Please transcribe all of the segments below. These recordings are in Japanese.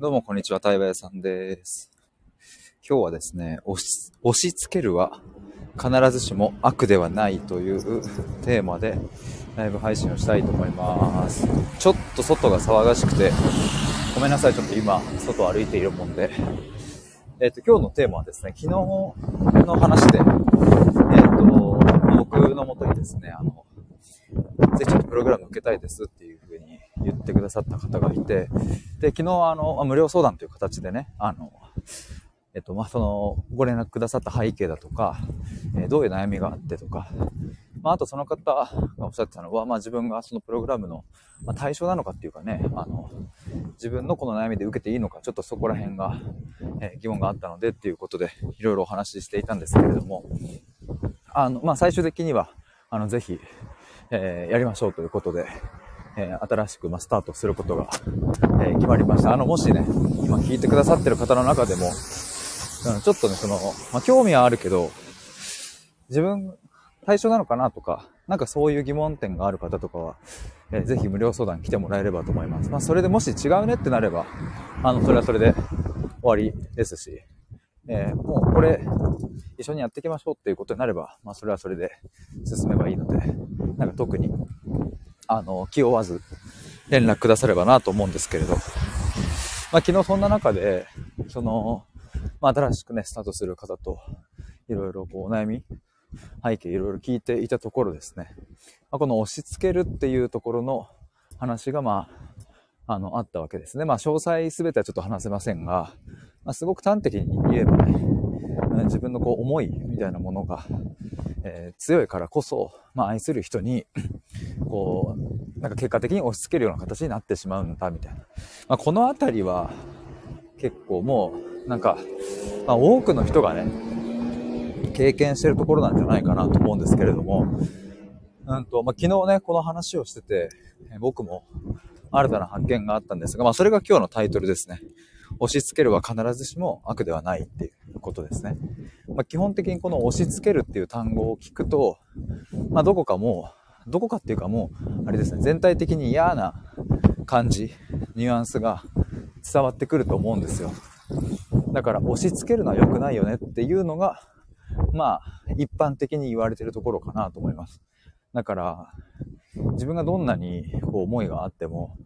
どうもこんにちは、対話屋さんです。今日はですね、押し押し付けるは必ずしも悪ではないというテーマでライブ配信をしたいと思います。ちょっと外が騒がしくて、ごめんなさい、ちょっと今、外歩いているもんで。えっ、と、今日のテーマはですね、昨日の話で、えっ、と、僕のもとにですね、あの、ぜひちょっとプログラム受けたいですっていう言ってくださった方がいて、で、昨日あの、無料相談という形でね、あの、えっと、まあ、その、ご連絡くださった背景だとか、えーどういう悩みがあってとか、まあ、あとその方がおっしゃってたのは、まあ、自分がそのプログラムの、ま、対象なのかっていうかね、あの、自分のこの悩みで受けていいのか、ちょっとそこら辺が、えー疑問があったのでっていうことで、いろいろお話ししていたんですけれども、あの、まあ、最終的には、あの、ぜひ、えーやりましょうということで、えー新しく、ま、スタートすることが、えー決まりました。あの、もしね、今聞いてくださってる方の中でも、うんちょっとね、その、まあ、興味はあるけど、自分、対象なのかなとか、なんかそういう疑問点がある方とかは、えーぜひ無料相談来てもらえればと思います。まあ、それでもし違うねってなれば、あの、それはそれで終わりですし、えーもうこれ、一緒にやっていきましょうっていうことになれば、まあ、それはそれで進めばいいので、なんか特に、あの、気負わず連絡くださればなと思うんですけれど、まあ、昨日そんな中で、その、まあ、新しくね、スタートする方と、いろいろこう、お悩み、背景いろいろ聞いていたところですね、まあ、この押し付けるっていうところの話が、まあ、あの、あったわけですね。まあ、詳細すべてはちょっと話せませんが、まあ、すごく端的に言えばね、うん自分のこう、思いみたいなものが、えー強いからこそ、まあ、愛する人に、こう、なんか結果的に押し付けるような形になってしまうんだ、みたいな。まあ、このあたりは、結構もう、なんか、まあ、多くの人がね、経験してるところなんじゃないかなと思うんですけれども、うんと、まあ、昨日ね、この話をしてて、僕も新たな発見があったんですが、まあ、それが今日のタイトルですね。押し付けるは必ずしも悪ではないっていうことですね。まあ、基本的にこの押し付けるっていう単語を聞くと、まあ、どこかもう、どこかっていうかもう、あれですね、全体的に嫌な感じ、ニュアンスが伝わってくると思うんですよ。だから押し付けるのは良くないよねっていうのが、まあ、一般的に言われてるところかなと思います。だから、自分がどんなにこう思いがあっても、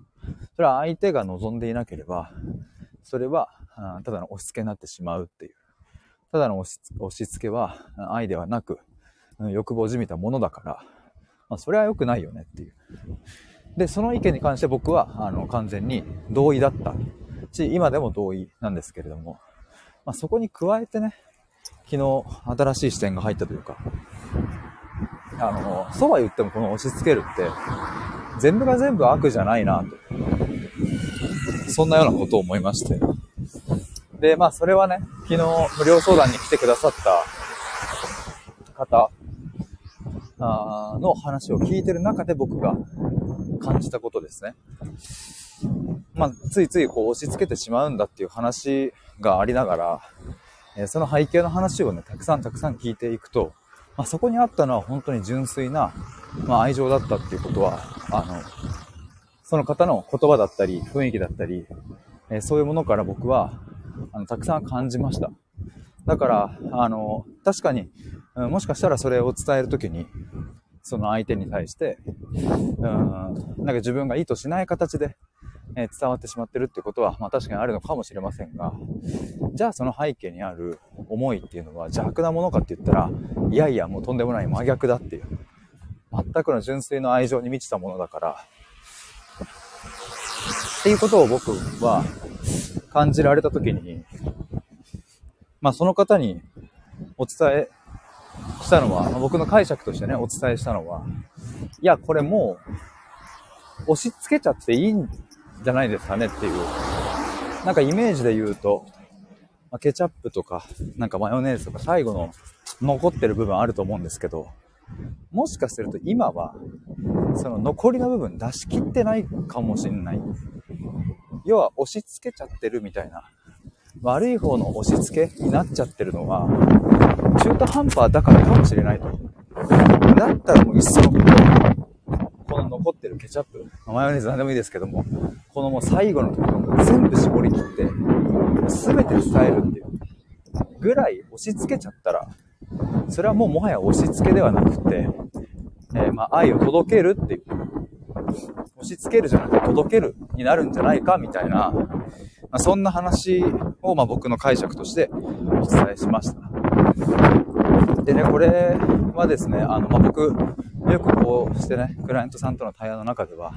それは相手が望んでいなければ、それはあただの押し付けになってしまうっていう。ただの押し付けはあ愛ではなく、うん欲望じみたものだから、まあ、それは良くないよねっていう。で、その意見に関して僕は、あの、完全に同意だったし、今でも同意なんですけれども、まあ、そこに加えてね、昨日新しい視点が入ったというか、あの、そうは言ってもこの押し付けるって、全部が全部悪じゃないなと。そんなようなことを思いまして。で、まあそれはね、昨日無料相談に来てくださった方の話を聞いてる中で僕が感じたことですね。まあ、ついついこう押し付けてしまうんだっていう話がありながら、えーその背景の話をね、たくさんたくさん聞いていくと、まあ、そこにあったのは本当に純粋な、まあ、愛情だったっていうことは、あの、その方の言葉だったり、雰囲気だったり、えそういうものから僕は、あの、たくさん感じました。だから、あの、確かに、もしかしたらそれを伝えるときに、その相手に対して、うん、なんか自分が意図しない形で、え伝わってしまってるってことは、まあ確かにあるのかもしれませんが、じゃあその背景にある思いっていうのは邪悪なものかって言ったら、いやいやもうとんでもない真逆だっていう、全くの純粋の愛情に満ちたものだから、っていうことを僕は感じられた時に、まあその方にお伝えしたのは、僕の解釈としてね、お伝えしたのは、いや、これもう、押し付けちゃっていいんじゃないですかねっていう。なんかイメージで言うと、まケチャップとか、なんかマヨネーズとか最後の残ってる部分あると思うんですけど、もしかすると今は、その残りの部分出し切ってないかもしれない。要は押し付けちゃってるみたいな。悪い方の押し付けになっちゃってるのは、中途半端だからかもしれないと。だったらもういっそのこと、この残ってるケチャップ、マヨネーズ何でもいいですけども、このもう最後のところも全部絞り切って、全て伝えるっていうぐらい押し付けちゃったら、それはもうもはや押し付けではなくて、えー、まあ愛を届けるっていう、押し付けるじゃなくて届けるになるんじゃないかみたいな、まあ、そんな話をまあ僕の解釈としてお伝えしました。でね、これはですね、あの、まあ、僕、よくこうしてね、クライアントさんとの対話の中では、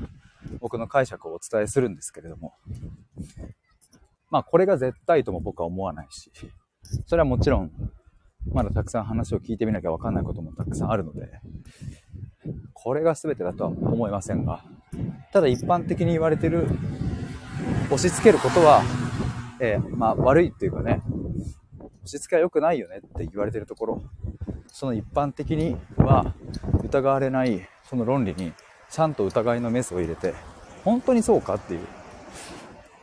僕の解釈をお伝えするんですけれども、まあ、これが絶対とも僕は思わないし、それはもちろん、まだたくさん話を聞いてみなきゃわかんないこともたくさんあるので、これが全てだとは思いませんが、ただ一般的に言われてる、押し付けることは、えー、まあ悪いっていうかね、押し付けは良くないよねって言われてるところ、その一般的には疑われないその論理にちゃんと疑いのメスを入れて、本当にそうかっていう。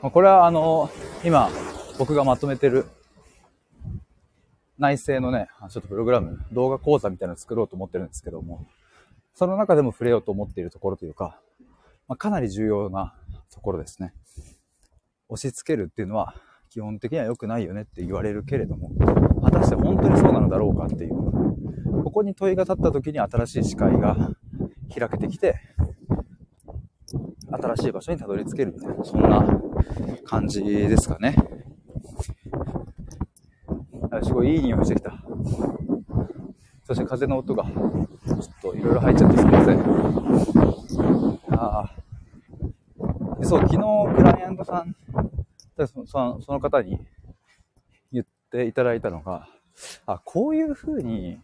まこれはあの、今僕がまとめてる内政のね、ちょっとプログラム、動画講座みたいなのを作ろうと思ってるんですけども、その中でも触れようと思っているところというか、まあ、かなり重要なところですね。押し付けるっていうのは基本的には良くないよねって言われるけれども、果たして本当にそうなのだろうかっていう、ここに問いが立った時に新しい視界が開けてきて、新しい場所にたどり着けるみたいな、そんな感じですかね。すごいいい匂いしてきた。そして風の音が、ちょっといろいろ入っちゃってすみません。そう、昨日クライアントさんでそのその方に言っていただいたのが、あ、こういう風に、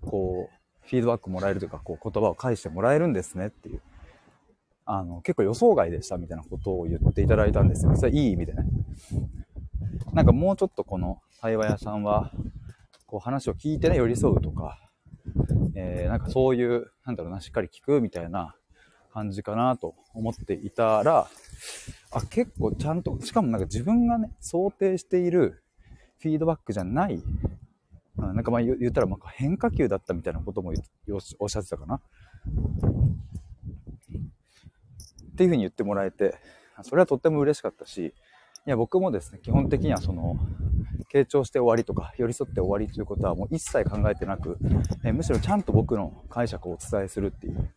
こう、フィードバックもらえるというか、こう、言葉を返してもらえるんですねっていう。あの、結構予想外でしたみたいなことを言っていただいたんですよ。それいい意味でね。なんかもうちょっとこの対話屋さんは、こう話を聞いてね、寄り添うとか、えー、なんかそういう、なんだろうな、しっかり聞くみたいな感じかなと思っていたら、あ、結構ちゃんと、しかもなんか自分がね、想定しているフィードバックじゃない、なんかまあ言ったらま変化球だったみたいなこともおっしゃってたかな。っていうふうに言ってもらえて、それはとっても嬉しかったし、いや、僕もですね、基本的にはその、傾聴して終わりとか、寄り添って終わりということはもう一切考えてなく、えむしろちゃんと僕の解釈をお伝えするっていう。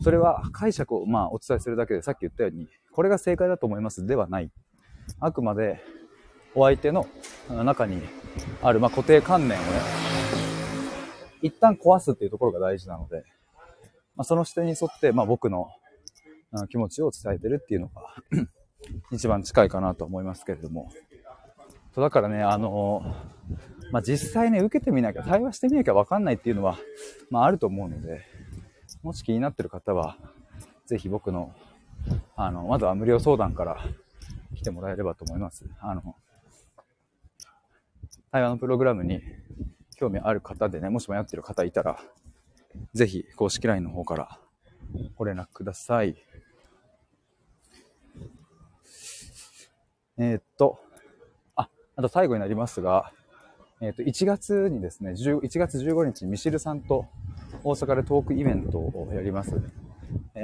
それは解釈をまあお伝えするだけでさっき言ったように、これが正解だと思いますではない。あくまでお相手の中にあるまあ固定観念をね、一旦壊すっていうところが大事なので、まあ、その視点に沿ってまあ僕の気持ちを伝えてるっていうのが一番近いかなと思いますけれども。そうだからね、あのまあ、実際ね、受けてみなきゃ、対話してみなきゃわかんないっていうのは、まあ、あると思うので、もし気になってる方は、ぜひ僕の、あの、まずは無料相談から来てもらえればと思います。あの、対話のプログラムに興味ある方でね、もし迷ってる方いたら、ぜひ公式 LINE の方からご連絡ください。えー、っと、あ、あと最後になりますが、えー、っと、1月にですね、1月15日、ミシルさんと大阪でトークイベントをやります。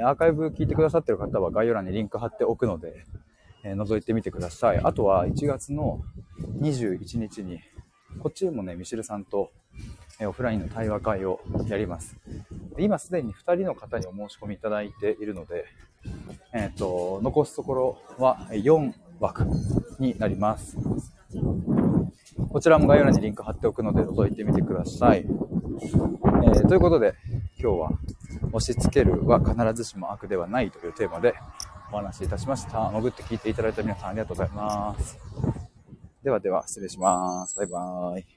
アーカイブ聞いてくださってる方は概要欄にリンク貼っておくので、え覗いてみてください。あとは1月の21日に、こっちでもね、ミシルさんと、えオフラインの対話会をやります。今すでに2人の方にお申し込みいただいているので、えっ、ー、と、残すところは4枠になります。こちらも概要欄にリンク貼っておくので覗いてみてください。えー、ということで、今日は押し付けるは必ずしも悪ではないというテーマでお話しいたしました。潜って聞いていただいた皆さんありがとうございます。ではでは、失礼します。バイバーイ。